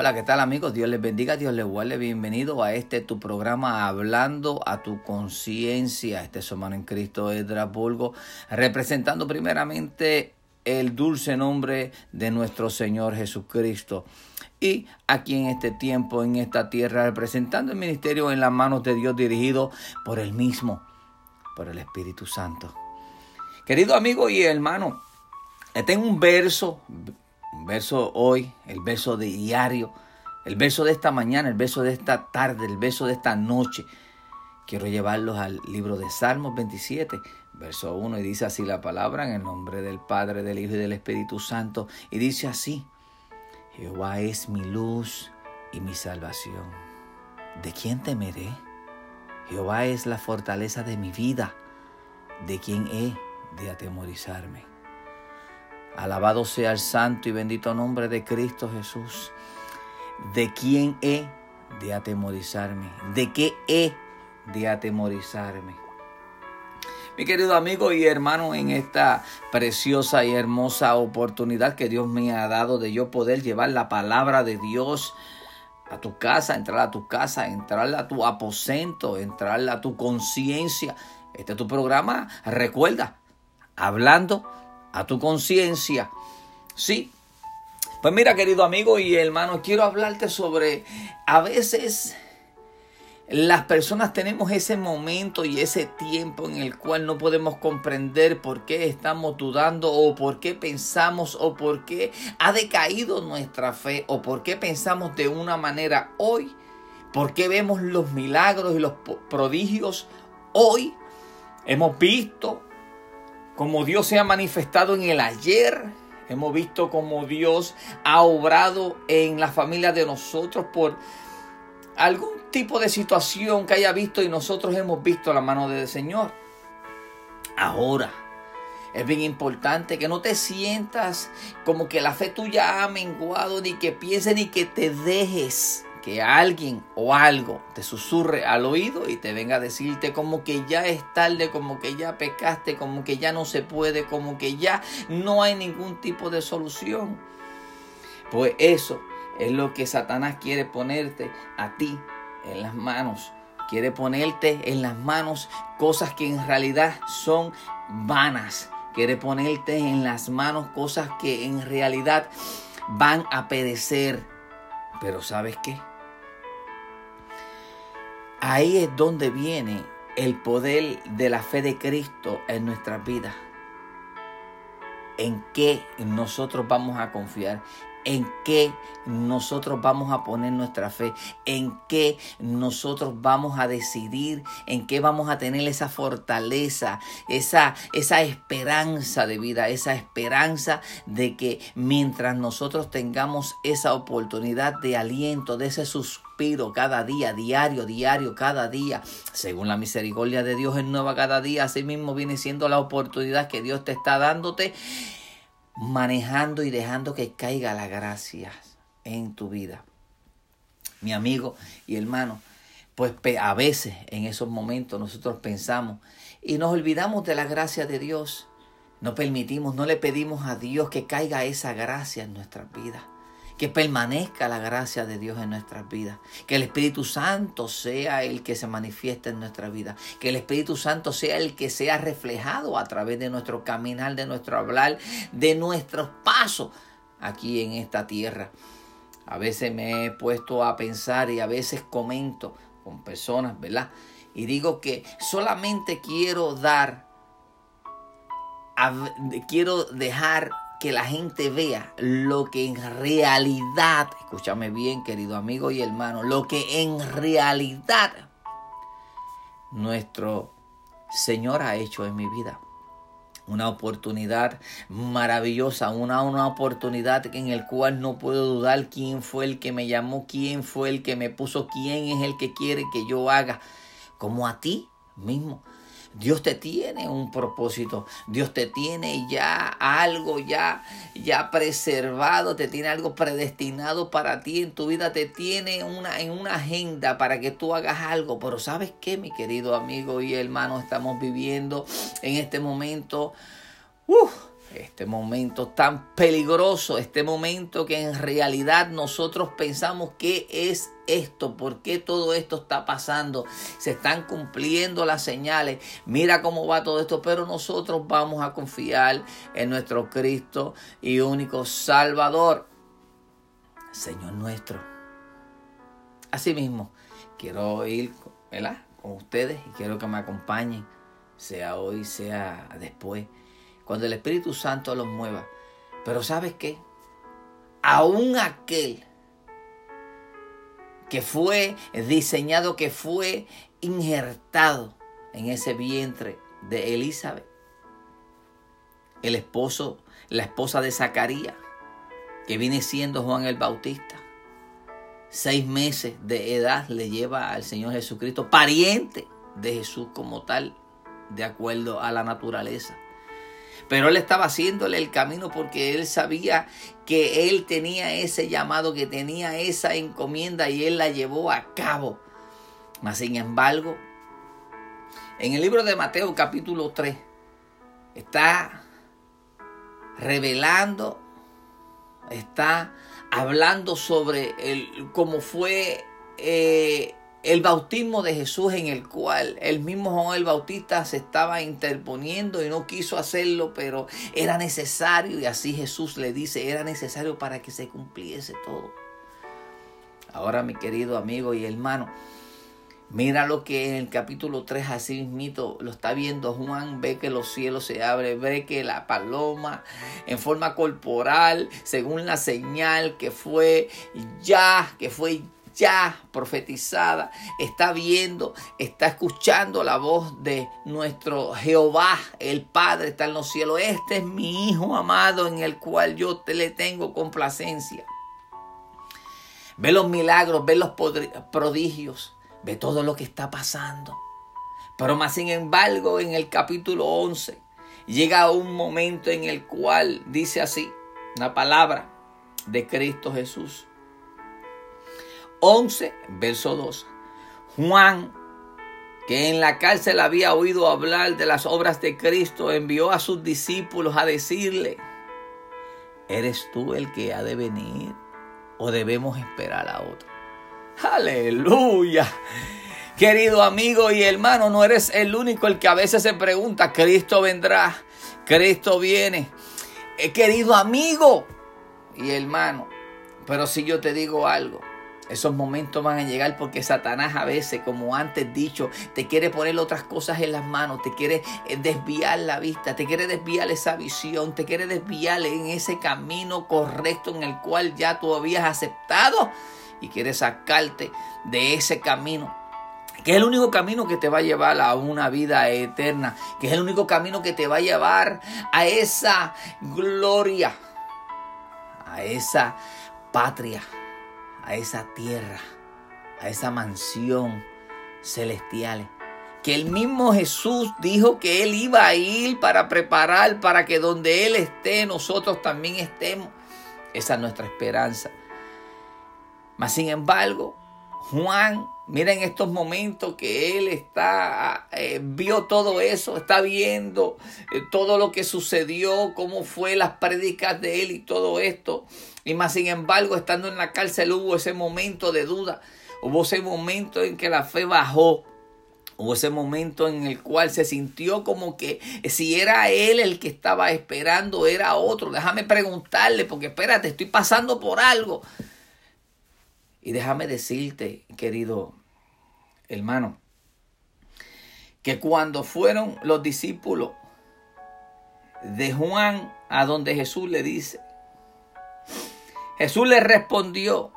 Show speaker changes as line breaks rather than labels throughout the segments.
Hola, ¿qué tal amigos? Dios les bendiga, Dios les guarde. Bienvenido a este tu programa Hablando a tu conciencia. Este es en Cristo, Edras Bulgo, representando primeramente el dulce nombre de nuestro Señor Jesucristo. Y aquí en este tiempo, en esta tierra, representando el ministerio en las manos de Dios dirigido por el mismo, por el Espíritu Santo. Querido amigo y hermano, tengo un verso un verso hoy, el verso de diario, el verso de esta mañana, el verso de esta tarde, el verso de esta noche. Quiero llevarlos al libro de Salmos 27, verso 1, y dice así la palabra en el nombre del Padre, del Hijo y del Espíritu Santo. Y dice así, Jehová es mi luz y mi salvación. ¿De quién temeré? Jehová es la fortaleza de mi vida. ¿De quién he de atemorizarme? Alabado sea el santo y bendito nombre de Cristo Jesús. ¿De quién he de atemorizarme? ¿De qué he de atemorizarme? Mi querido amigo y hermano, en esta preciosa y hermosa oportunidad que Dios me ha dado de yo poder llevar la palabra de Dios a tu casa, entrar a tu casa, entrar a tu aposento, entrar a tu conciencia. Este es tu programa, recuerda, hablando a tu conciencia. Sí. Pues mira, querido amigo y hermano, quiero hablarte sobre a veces las personas tenemos ese momento y ese tiempo en el cual no podemos comprender por qué estamos dudando o por qué pensamos o por qué ha decaído nuestra fe o por qué pensamos de una manera hoy, por qué vemos los milagros y los prodigios hoy. Hemos visto como Dios se ha manifestado en el ayer. Hemos visto como Dios ha obrado en la familia de nosotros por algún tipo de situación que haya visto y nosotros hemos visto la mano del Señor. Ahora, es bien importante que no te sientas como que la fe tuya ha menguado, ni que pienses ni que te dejes que alguien o algo te susurre al oído y te venga a decirte como que ya es tarde, como que ya pecaste, como que ya no se puede, como que ya no hay ningún tipo de solución. Pues eso es lo que Satanás quiere ponerte a ti en las manos. Quiere ponerte en las manos cosas que en realidad son vanas. Quiere ponerte en las manos cosas que en realidad van a perecer. Pero ¿sabes qué? Ahí es donde viene el poder de la fe de Cristo en nuestras vidas. En qué nosotros vamos a confiar, en qué nosotros vamos a poner nuestra fe, en qué nosotros vamos a decidir, en qué vamos a tener esa fortaleza, esa, esa esperanza de vida, esa esperanza de que mientras nosotros tengamos esa oportunidad de aliento, de ese suspiro cada día, diario, diario, cada día, según la misericordia de Dios en nueva cada día, así mismo viene siendo la oportunidad que Dios te está dándote manejando y dejando que caiga la gracia en tu vida. Mi amigo y hermano, pues a veces en esos momentos nosotros pensamos y nos olvidamos de la gracia de Dios. No permitimos, no le pedimos a Dios que caiga esa gracia en nuestras vidas que permanezca la gracia de Dios en nuestras vidas, que el Espíritu Santo sea el que se manifieste en nuestra vida, que el Espíritu Santo sea el que sea reflejado a través de nuestro caminar, de nuestro hablar, de nuestros pasos aquí en esta tierra. A veces me he puesto a pensar y a veces comento con personas, ¿verdad? Y digo que solamente quiero dar, quiero dejar que la gente vea lo que en realidad, escúchame bien querido amigo y hermano, lo que en realidad nuestro Señor ha hecho en mi vida. Una oportunidad maravillosa, una, una oportunidad en el cual no puedo dudar quién fue el que me llamó, quién fue el que me puso, quién es el que quiere que yo haga, como a ti mismo. Dios te tiene un propósito, Dios te tiene ya algo ya ya preservado, te tiene algo predestinado para ti en tu vida, te tiene una en una agenda para que tú hagas algo, pero ¿sabes qué, mi querido amigo y hermano? Estamos viviendo en este momento este momento tan peligroso, este momento que en realidad nosotros pensamos qué es esto, por qué todo esto está pasando, se están cumpliendo las señales, mira cómo va todo esto, pero nosotros vamos a confiar en nuestro Cristo y único Salvador, Señor nuestro. Asimismo, quiero ir con ustedes y quiero que me acompañen, sea hoy, sea después cuando el Espíritu Santo los mueva. Pero ¿sabes qué? Aún aquel que fue diseñado, que fue injertado en ese vientre de Elizabeth, el esposo, la esposa de Zacarías, que viene siendo Juan el Bautista. Seis meses de edad le lleva al Señor Jesucristo, pariente de Jesús como tal, de acuerdo a la naturaleza. Pero él estaba haciéndole el camino porque él sabía que él tenía ese llamado, que tenía esa encomienda y él la llevó a cabo. Mas sin embargo, en el libro de Mateo capítulo 3 está revelando, está hablando sobre el, cómo fue eh, el bautismo de Jesús en el cual el mismo Juan el Bautista se estaba interponiendo y no quiso hacerlo, pero era necesario y así Jesús le dice, era necesario para que se cumpliese todo. Ahora mi querido amigo y hermano, mira lo que en el capítulo 3 así mismo lo está viendo Juan, ve que los cielos se abren, ve que la paloma en forma corporal, según la señal que fue ya, que fue ya profetizada, está viendo, está escuchando la voz de nuestro Jehová, el Padre está en los cielos. Este es mi Hijo amado en el cual yo te le tengo complacencia. Ve los milagros, ve los prodigios, ve todo lo que está pasando. Pero más sin embargo, en el capítulo 11, llega un momento en el cual dice así, una palabra de Cristo Jesús. 11, verso 2. Juan, que en la cárcel había oído hablar de las obras de Cristo, envió a sus discípulos a decirle, ¿eres tú el que ha de venir o debemos esperar a otro? Aleluya. Querido amigo y hermano, no eres el único el que a veces se pregunta, Cristo vendrá, Cristo viene. Eh, querido amigo y hermano, pero si yo te digo algo, esos momentos van a llegar porque Satanás a veces, como antes dicho, te quiere poner otras cosas en las manos, te quiere eh, desviar la vista, te quiere desviar esa visión, te quiere desviar en ese camino correcto en el cual ya tú habías aceptado y quiere sacarte de ese camino que es el único camino que te va a llevar a una vida eterna, que es el único camino que te va a llevar a esa gloria, a esa patria a esa tierra, a esa mansión celestial. Que el mismo Jesús dijo que Él iba a ir para preparar para que donde Él esté, nosotros también estemos. Esa es nuestra esperanza. Mas sin embargo, Juan, miren estos momentos que él está, eh, vio todo eso, está viendo eh, todo lo que sucedió, cómo fue las prédicas de él y todo esto. Y más sin embargo, estando en la cárcel hubo ese momento de duda, hubo ese momento en que la fe bajó. Hubo ese momento en el cual se sintió como que si era él el que estaba esperando, era otro. Déjame preguntarle, porque espérate, estoy pasando por algo. Y déjame decirte, querido hermano, que cuando fueron los discípulos de Juan a donde Jesús le dice, Jesús le respondió,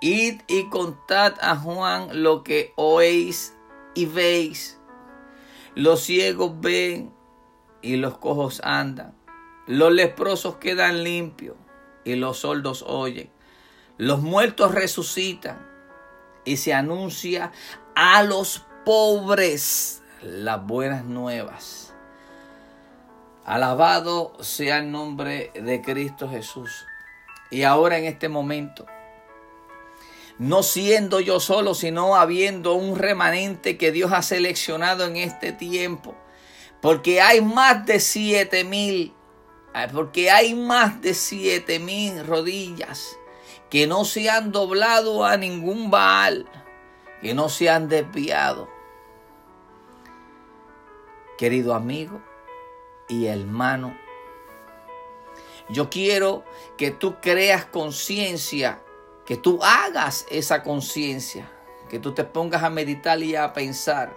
id y contad a Juan lo que oéis y veis. Los ciegos ven y los cojos andan. Los leprosos quedan limpios y los sordos oyen. Los muertos resucitan y se anuncia a los pobres las buenas nuevas. Alabado sea el nombre de Cristo Jesús. Y ahora en este momento, no siendo yo solo, sino habiendo un remanente que Dios ha seleccionado en este tiempo, porque hay más de siete mil Porque hay más de siete mil rodillas que no se han doblado a ningún Baal, que no se han desviado. Querido amigo y hermano, yo quiero que tú creas conciencia, que tú hagas esa conciencia, que tú te pongas a meditar y a pensar.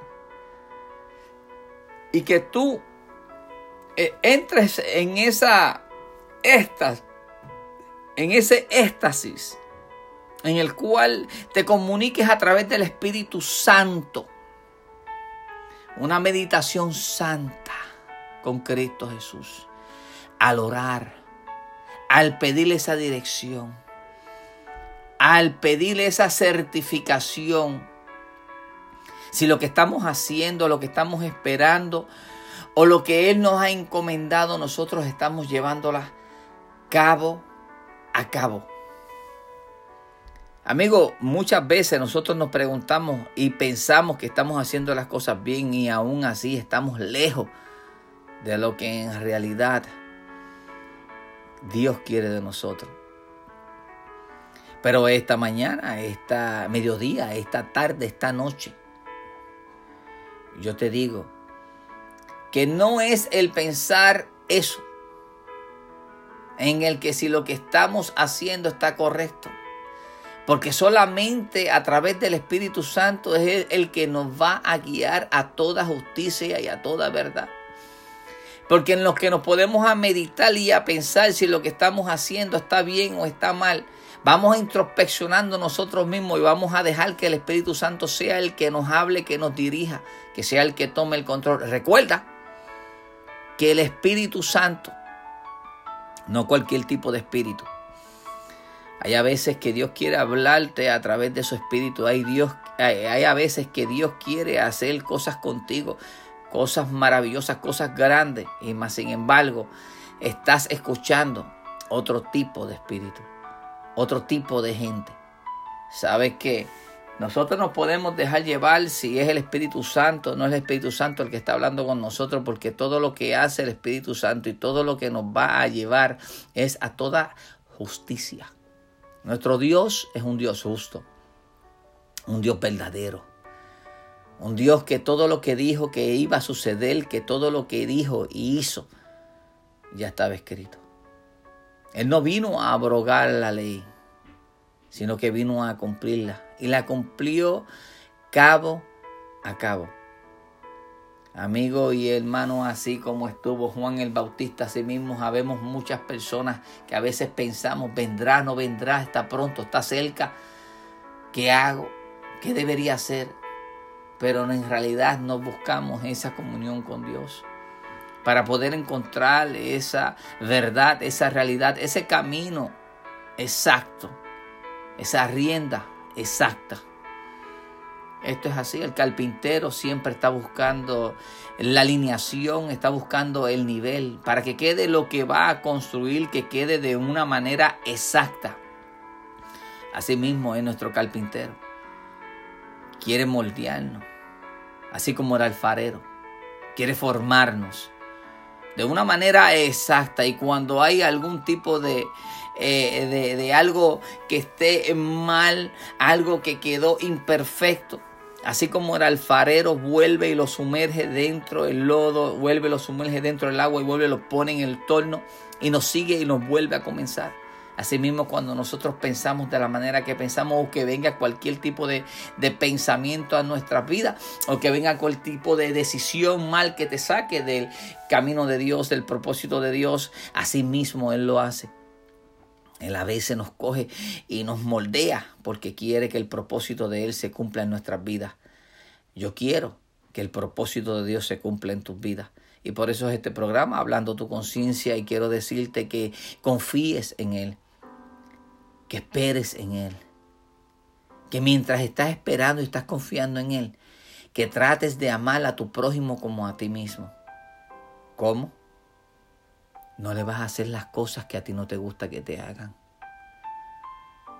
Y que tú eh, entres en esa estas en ese éxtasis en el cual te comuniques a través del Espíritu Santo. Una meditación santa con Cristo Jesús. Al orar, al pedirle esa dirección, al pedirle esa certificación. Si lo que estamos haciendo, lo que estamos esperando o lo que Él nos ha encomendado, nosotros estamos llevándola cabo a cabo. Amigo, muchas veces nosotros nos preguntamos y pensamos que estamos haciendo las cosas bien y aún así estamos lejos de lo que en realidad Dios quiere de nosotros. Pero esta mañana, esta mediodía, esta tarde, esta noche, yo te digo que no es el pensar eso en el que si lo que estamos haciendo está correcto. Porque solamente a través del Espíritu Santo es el, que nos va a guiar a toda justicia y a toda verdad. Porque en los que nos podemos a meditar y a pensar si lo que estamos haciendo está bien o está mal, vamos introspeccionando nosotros mismos y vamos a dejar que el Espíritu Santo sea el que nos hable, que nos dirija, que sea el que tome el control. Recuerda que el Espíritu Santo no cualquier tipo de espíritu. Hay a veces que Dios quiere hablarte a través de su espíritu. Hay, Dios, hay, a veces que Dios quiere hacer cosas contigo, cosas maravillosas, cosas grandes. Y más sin embargo, estás escuchando otro tipo de espíritu, otro tipo de gente. ¿Sabes qué? Nosotros nos podemos dejar llevar si es el Espíritu Santo, no es el Espíritu Santo el que está hablando con nosotros, porque todo lo que hace el Espíritu Santo y todo lo que nos va a llevar es a toda justicia. Nuestro Dios es un Dios justo, un Dios verdadero, un Dios que todo lo que dijo que iba a suceder, que todo lo que dijo y hizo, ya estaba escrito. Él no vino a abrogar la ley, sino que vino a cumplirla y la cumplió cabo a cabo. Amigo y hermano, así como estuvo Juan el Bautista, así mismo sabemos muchas personas que a veces pensamos, vendrá, no vendrá, está pronto, está cerca. ¿Qué hago? ¿Qué debería hacer? Pero en realidad no buscamos esa comunión con Dios para poder encontrar esa verdad, esa realidad, ese camino exacto, esa rienda exacta. Esto es así, el carpintero siempre está buscando la alineación, está buscando el nivel para que quede lo que va a construir, que quede de una manera exacta. Asimismo es nuestro carpintero. Quiere moldearnos, así como el alfarero. Quiere formarnos de una manera exacta y cuando hay algún tipo de, eh, de, algo que esté mal, algo que quedó imperfecto. Así como el alfarero vuelve y lo sumerge dentro del lodo, vuelve y lo sumerge dentro del agua y vuelve y lo pone en el torno y nos sigue y nos vuelve a comenzar. Asimismo, cuando nosotros pensamos de la manera que pensamos o que venga cualquier tipo de, de pensamiento a nuestra vida o que venga cualquier tipo de decisión mal que te saque del camino de Dios, del propósito de Dios, asimismo Él lo hace. Él a veces nos coge y nos moldea porque quiere que el propósito de Él se cumpla en nuestras vidas. Yo quiero que el propósito de Dios se cumpla en tus vidas. Y por eso es este programa, hablando tu conciencia, y quiero decirte que confíes en Él, que esperes en Él, que mientras estás esperando y estás confiando en Él, que trates de amar a tu prójimo como a ti mismo. ¿Cómo? No le vas a hacer las cosas que a ti no te gusta que te hagan.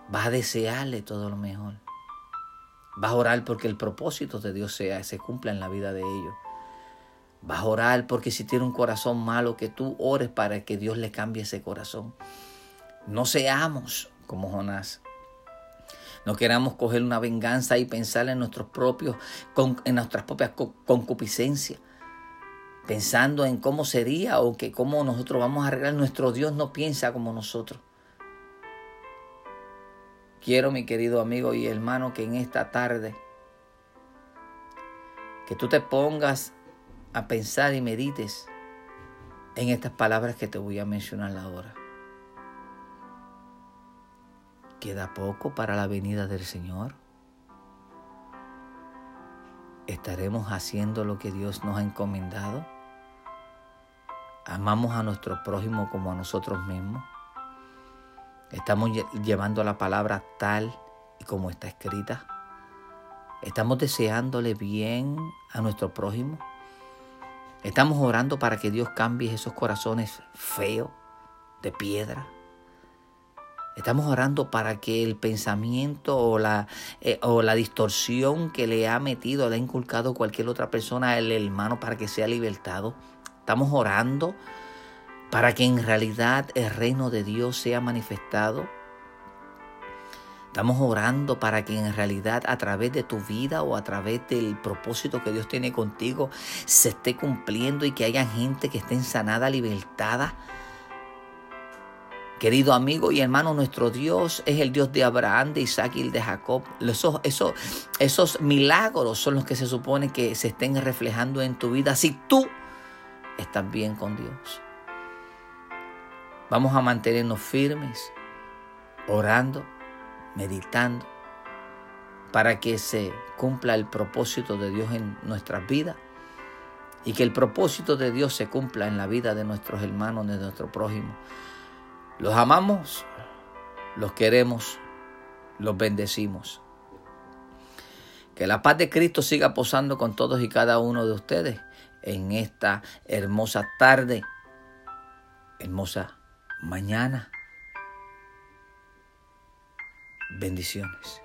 Vas a desearle todo lo mejor. Vas a orar porque el propósito de Dios sea, se cumpla en la vida de ellos. Vas a orar porque si tiene un corazón malo, que tú ores para que Dios le cambie ese corazón. No seamos como Jonás. No queramos coger una venganza y pensar en nuestros propios, en nuestras propias concupiscencias. Pensando en cómo sería o que cómo nosotros vamos a arreglar. Nuestro Dios no piensa como nosotros. Quiero, mi querido amigo y hermano, que en esta tarde, que tú te pongas a pensar y medites en estas palabras que te voy a mencionar ahora. Queda poco para la venida del Señor. ¿Estaremos haciendo lo que Dios nos ha encomendado? ¿Amamos a nuestro prójimo como a nosotros mismos? ¿Estamos llevando la palabra tal y como está escrita? ¿Estamos deseándole bien a nuestro prójimo? Estamos orando para que Dios cambie esos corazones feos, de piedra. Estamos orando para que el pensamiento o la, eh, o la distorsión que le ha metido, le ha inculcado cualquier otra persona al hermano para que sea libertado. Estamos orando para que en realidad el reino de Dios sea manifestado. Estamos orando para que en realidad a través de tu vida o a través del propósito que Dios tiene contigo se esté cumpliendo y que haya gente que esté sanada, libertada. Querido amigo y hermano, nuestro Dios es el Dios de Abraham, de Isaac y de Jacob. Esos, esos, esos milagros son los que se supone que se estén reflejando en tu vida si tú estás bien con Dios. Vamos a mantenernos firmes, orando meditando, para que se cumpla el propósito de Dios en nuestras vidas y que el propósito de Dios se cumpla en la vida de nuestros hermanos, de nuestro prójimo. Los amamos, los queremos, los bendecimos. Que la paz de Cristo siga posando con todos y cada uno de ustedes en esta hermosa tarde, hermosa mañana Bendiciones.